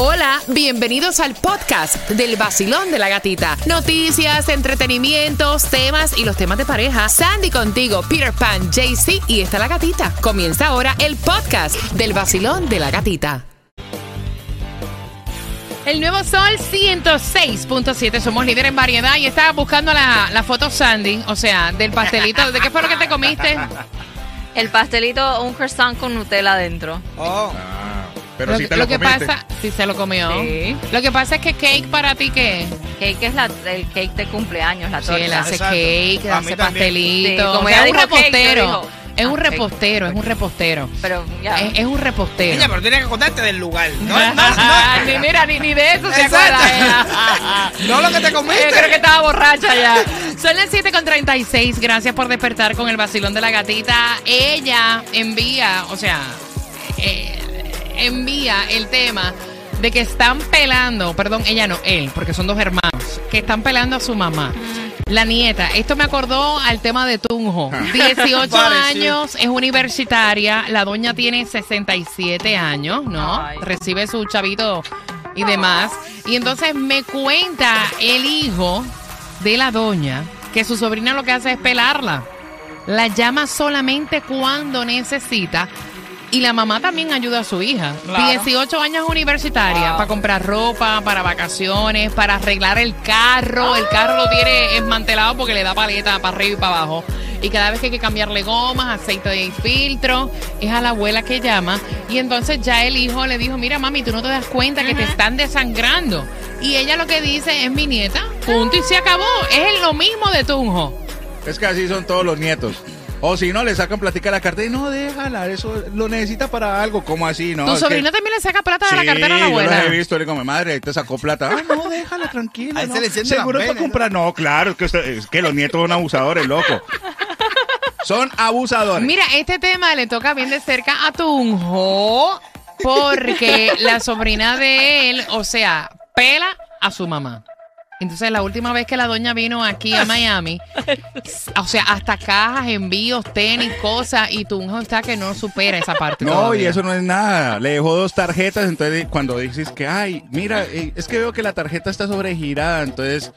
Hola, bienvenidos al podcast del vacilón de la gatita. Noticias, entretenimientos, temas y los temas de pareja. Sandy contigo, Peter Pan, JC y está la gatita. Comienza ahora el podcast del vacilón de la gatita. El nuevo sol 106.7, somos líderes en variedad y estaba buscando la, la foto Sandy, o sea, del pastelito. ¿De qué fue lo que te comiste? El pastelito, un croissant con Nutella adentro. Oh, Pero lo si que, te lo lo, que comiste. pasa, si se lo comió. Sí. Lo que pasa es que cake para ti, ¿qué? Cake es la, el cake de cumpleaños, la Sí, torta. él hace Exacto. cake, hace también. pastelito. Sí, como O sea, ella es un cake, yo repostero. es un repostero, es un repostero. Pero ya. Es, es un repostero. niña, pero tienes que acordarte del lugar. No, no, no. ni mira, ni, ni de eso se acuerda. ella. No lo que te Yo comiste. creo que estaba borracha ya. Son las 7.36. Gracias por despertar con el vacilón de la gatita. Ella envía, o sea, eh, envía el tema de que están pelando, perdón, ella no, él, porque son dos hermanos, que están pelando a su mamá. La nieta, esto me acordó al tema de Tunjo. 18 Vale, sí. años, es universitaria, la doña tiene 67 años, ¿no? Ay. Recibe su chavito y demás. Y entonces me cuenta el hijo de la doña que su sobrina lo que hace es pelarla. La llama solamente cuando necesita. Y la mamá también ayuda a su hija. Claro. 18 años universitaria para comprar ropa, para vacaciones, para arreglar el carro. El carro lo tiene desmantelado porque le da paleta para arriba y para abajo. Y cada vez que hay que cambiarle gomas, aceite de filtro, es a la abuela que llama. Y entonces ya el hijo le dijo, mira mami, tú no te das cuenta que te están desangrando. Y ella lo que dice es mi nieta, punto y se acabó. Es lo mismo de Tunjo. Es que así son todos los nietos. O si no, le sacan plática a la cartera y no, déjala, eso lo necesita para algo. ¿Cómo así? No, ¿Tu es sobrina que- también le saca plata de la cartera a la yo los abuela? he visto, le digo, mi madre, ahí te sacó plata. Ah, no, déjala, tranquila. Ahí no. se le Seguro para comprar. No, claro, es que, usted- es que los nietos son abusadores, loco. Son abusadores. Mira, este tema le toca bien de cerca a Tunjo porque la sobrina de él, o sea, pela a su mamá. Entonces, la última vez que la doña vino aquí a Miami, o sea, hasta cajas, envíos, tenis, cosas, y Tunjo está que no supera esa parte. No, y eso no es nada. Le dejó dos tarjetas, entonces cuando dices que, ay, mira, eh, es que veo que la tarjeta está sobregirada, entonces,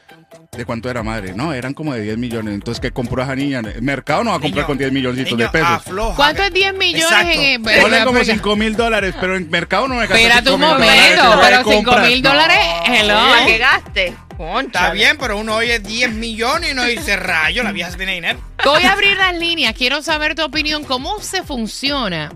¿de cuánto era madre? No, eran como de 10 millones. Entonces, ¿qué compró esa niña? El mercado no va a comprar Niño, con 10 milloncitos niño, de pesos. afloja, ¿Cuánto es 10 millones Exacto. en el- Ponle como Porque- 5 mil dólares, pero en mercado no me gasté Espérate 5 un mil dólares, momento, ¿qué voy a pero 5 comprar? mil No. dólares, hello. Para que gaste. Está bien, pero uno oye 10 millones y no dice rayo, la vieja tiene dinero. Voy a abrir las líneas. Quiero saber tu opinión. ¿Cómo se funciona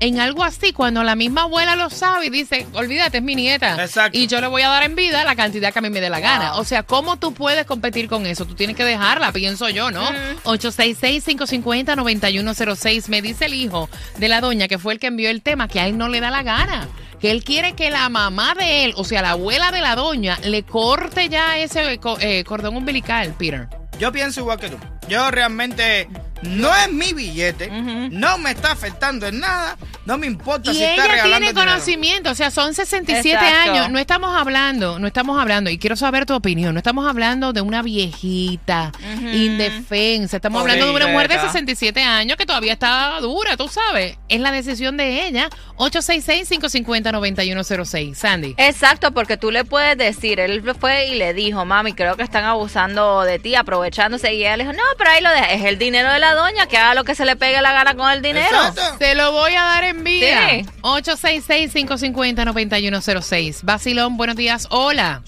en algo así cuando la misma abuela lo sabe y dice, olvídate, es mi nieta? Exacto. Y yo le voy a dar en vida la cantidad que a mí me dé la gana. O sea, ¿cómo tú puedes competir con eso? Tú tienes que dejarla, pienso yo, ¿no? 866-550-9106. Me dice el hijo de la doña que fue el que envió el tema que a él no le da la gana. Que él quiere que la mamá de él, o sea, la abuela de la doña, le corte ya ese eh, cordón umbilical, Peter. Yo pienso igual que tú. Yo realmente no es mi billete, no me está afectando en nada, no me importa Y si está ella regalando tiene dinero. conocimiento, o sea, son 67 Exacto. años. No estamos hablando, no estamos hablando, y quiero saber tu opinión, no estamos hablando de una viejita indefensa, estamos hablando de una mujer de Pobrecita. 67 años que todavía está dura, tú sabes. Es la decisión de ella. 866-550-9106. Sandy. Exacto, porque tú le puedes decir, él fue y le dijo, mami, creo que están abusando de ti, aprovechándose. Y ella le dijo, no, pero ahí lo deja. Es el dinero de la doña, que haga lo que se le pegue la gana con el dinero. Exacto. Te lo voy a dar en vida. Sí. 866-550-9106. Basilón, buenos días. Hola.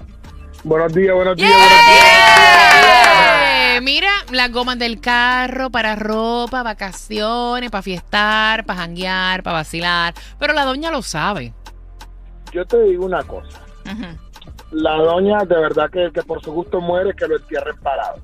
Buenos días, buenos días, buenos días. Eh, mira, las gomas del carro para ropa, vacaciones, para fiestar, para janguear, para vacilar. Pero la doña lo sabe. Yo te digo una cosa. La doña, de verdad que, que por su gusto muere, que lo entierren parado.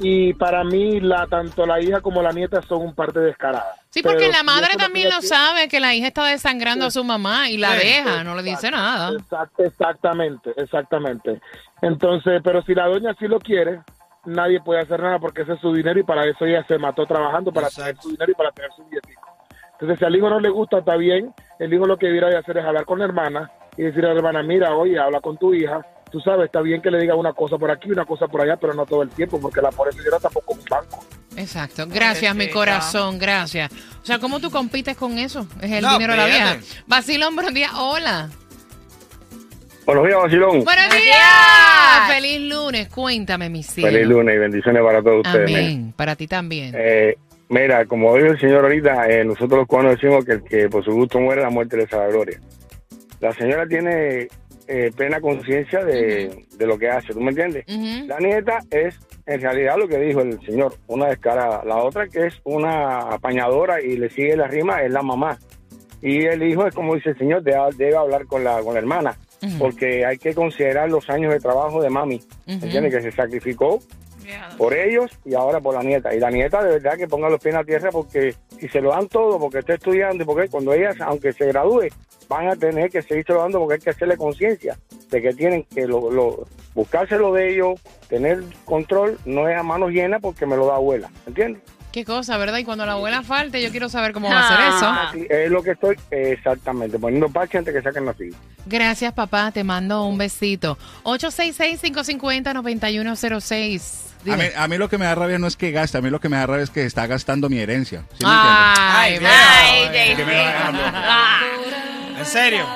Y para mí, la tanto la hija como la nieta son un parte descaradas. Sí, porque Pero la madre también lo sabe, que la hija está desangrando a su mamá y la Sí, deja, no le dice nada. Exact- exactamente, exactamente. Entonces, pero si la doña sí lo quiere, nadie puede hacer nada porque ese es su dinero y para eso ella se mató trabajando para Exacto. tener su dinero y para tener su billetico. Entonces, si al hijo no le gusta, está bien. El hijo lo que debiera de hacer es hablar con la hermana y decirle a la hermana, mira, oye, habla con tu hija. Tú sabes, está bien que le diga una cosa por aquí, una cosa por allá, pero no todo el tiempo, porque la pobre señora tampoco es un banco. Exacto. Gracias, mi Pobrecita. corazón, gracias. O sea, ¿cómo tú compites con eso? Es el No, dinero de la vieja. Vacilón, buenos días. Hola. Buenos días, Basilón. Buenos días. días. Feliz lunes. Cuéntame, mi cielo. Feliz lunes y bendiciones para todos ustedes. mira. Para ti también. Eh, mira, como dijo el señor ahorita, eh, nosotros los cubanos decimos que el que por su gusto muere, la muerte le sabe gloria. La señora tiene eh, plena conciencia de, de lo que hace, ¿tú me entiendes? La nieta es, en realidad, lo que dijo el señor, una descarada. La otra que es una apañadora y le sigue la rima es la mamá. Y el hijo es como dice el señor, debe, debe hablar con la, con la hermana, porque hay que considerar los años de trabajo de mami. ¿entiendes? Que se sacrificó por ellos y ahora por la nieta. Y la nieta de verdad que ponga los pies en la tierra porque si se lo dan todo porque está estudiando y porque cuando ellas, aunque se gradúe, van a tener que seguir trabajando porque hay que hacerle conciencia de que tienen que lo, lo- buscárselo de ellos, tener control, no es a manos llenas porque me lo da abuela, ¿entiendes? Qué cosa, ¿verdad? Y cuando la abuela falte, yo quiero saber cómo va a ser Ah. eso. Es lo que estoy exactamente, poniendo parche antes que saquen la silla. Gracias, papá. Te mando un besito. 866-550-9106. A mí, a mí lo que me da rabia no es que gasta, a mí lo que me da rabia es que está gastando mi herencia. ¿Sí me Ay, Ay. Ay, Ay, ¿En serio?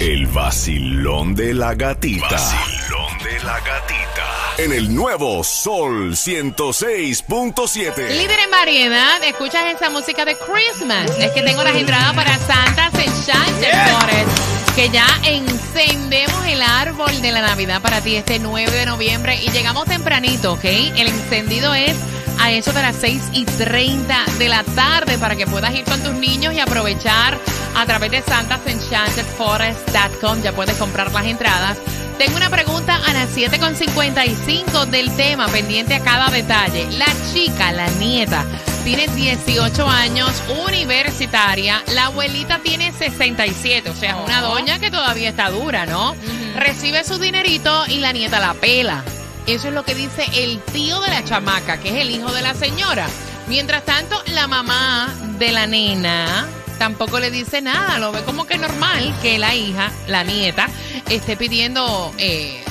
El vacilón de la gatita. Vacilón de la gatita. En el nuevo Sol 106.7. Líder en variedad, escuchas esa música de Christmas. Es que tengo las entradas para Santa's Enchanted Forest. Que ya encendemos el árbol de la Navidad para ti este 9 de noviembre y llegamos tempranito, ¿ok? El encendido es a eso de las 6 y 30 de la tarde para que puedas ir con tus niños y aprovechar a través de santasenchantedforest.com. Ya puedes comprar las entradas. Tengo una pregunta a las 7.55 del tema, pendiente a cada detalle. La chica, la nieta, tiene 18 años, universitaria. La abuelita tiene 67, o sea, es una doña que todavía está dura, ¿no? Recibe su dinerito y la nieta la pela. Eso es lo que dice el tío de la chamaca, que es el hijo de la señora. Mientras tanto, la mamá de la nena tampoco le dice nada, lo ve como que normal que la hija, la nieta, esté pidiendo eh,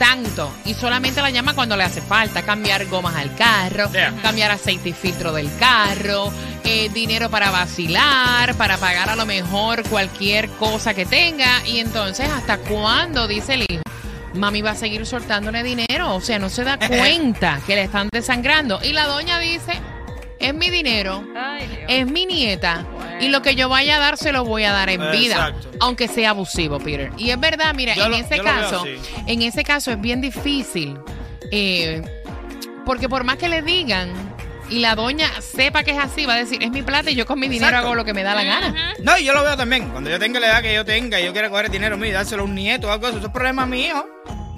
tanto y solamente la llama cuando le hace falta cambiar gomas al carro, Yeah. cambiar aceite y filtro del carro, eh, dinero para vacilar, para pagar a lo mejor cualquier cosa que tenga y entonces hasta cuándo dice el hijo. Mami va a seguir soltándole dinero, o sea, no se da cuenta que le están desangrando. Y la doña dice, es mi dinero, Ay, es mi nieta y lo que yo vaya a dar se lo voy a dar en vida, Exacto. aunque sea abusivo, Peter. Y es verdad, mira, Yo en lo- ese caso, en ese caso es bien difícil, eh, porque por más que le digan y la doña sepa que es así, va a decir, es mi plata y yo con mi dinero Exacto. hago lo que me da la gana. No, y yo lo veo también. Cuando yo tenga la edad que yo tenga y yo quiera coger el dinero mío y dárselo a un nieto o algo de eso, eso es problema mío.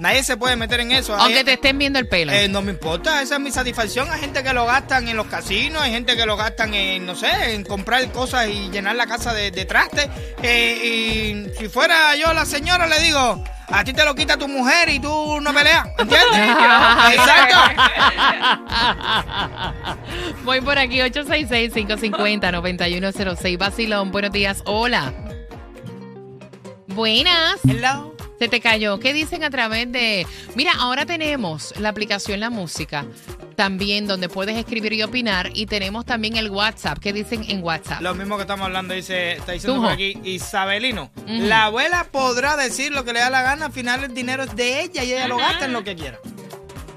Nadie se puede meter en eso. Aunque Hay- te estén viendo el pelo. Eh, no me importa, esa es mi satisfacción. Hay gente que lo gastan en los casinos, hay gente que lo gastan en, no sé, en comprar cosas y llenar la casa de, de traste. Eh, y si fuera yo la señora, le digo, a ti te lo quita tu mujer y tú no peleas. ¿Entiendes? Exacto. Voy por aquí, 866-550-9106. Basilón, buenos días. Hola. Buenas. Hello. Se te cayó. ¿Qué dicen a través de.? Mira, ahora tenemos la aplicación La Música, también donde puedes escribir y opinar. Y tenemos también el WhatsApp. ¿Qué dicen en WhatsApp? Lo mismo que estamos hablando, dice, está diciendo Tujo. por aquí Isabelino. La abuela podrá decir lo que le da la gana, al final el dinero es de ella y ella lo gasta en lo que quiera.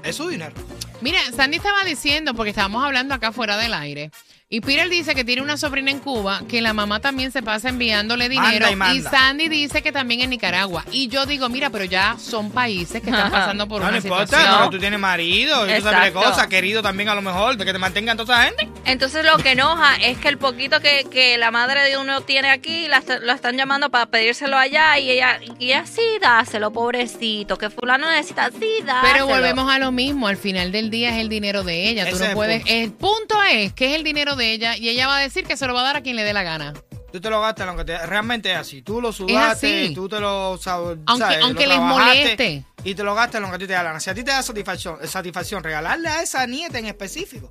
Es su dinero. Mira, Sandy estaba diciendo, porque estábamos hablando acá fuera del aire. Y Peter dice que tiene una sobrina en Cuba, que la mamá también se pasa enviándole Manda dinero. y manda. Sandy dice que también en Nicaragua. Y yo digo, mira, pero ya son países que están pasando por No, una no importa, situación. no, tú tienes marido y tú sabes de cosas, querido también a lo mejor, de que te mantengan toda esa gente. Entonces lo que enoja es que el poquito que, que la madre de uno tiene aquí la, lo están llamando para pedírselo allá y ella, y ella sí, dáselo, pobrecito, que fulano necesita, sí, dáselo. Pero volvemos a lo mismo, al final del día es el dinero de ella. Tú no puedes. punto. El punto es que es el dinero de ella y ella va a decir que se lo va a dar a quien le dé la gana. Tú te lo gastas en lo que te, realmente es así. Tú lo sudaste, así. tú te lo sab- Aunque- sabes, lo aunque les moleste. Y te lo gastas lo que a ti te da la gana. Si a ti te da satisfacción, satisfacción regalarle a esa nieta en específico.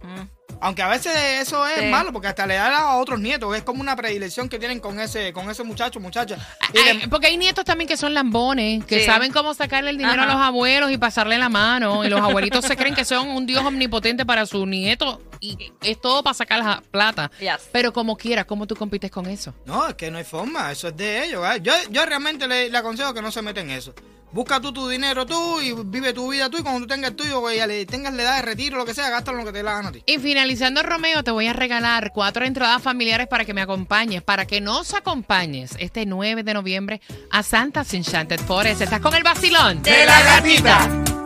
Aunque a veces eso es Sí. malo, porque hasta le da a otros nietos. Es como una predilección que tienen con ese, con ese muchacho, muchacha. Y Ay, le- porque hay nietos también que son lambones, que Sí. saben cómo sacarle el dinero Ajá. a los abuelos y pasarle la mano. Y los abuelitos se creen que son un dios omnipotente para su nieto. y es todo para sacar la plata. Yes. Pero como quieras, ¿cómo tú compites con eso? No, es que no hay forma, eso es de ellos. ¿eh? Yo, yo realmente le, le aconsejo que no se meten en eso. Busca tú tu dinero tú y vive tu vida tú y cuando tú tengas el tuyo, güey, le tengas la edad de retiro, lo que sea, gástalo lo que te la gana a ti. Y finalizando, Romeo, te voy a regalar cuatro entradas familiares para que me acompañes, para que nos acompañes este 9 de noviembre a Santa's Enchanted Forest. ¿Estás con el vacilón? De la gatita.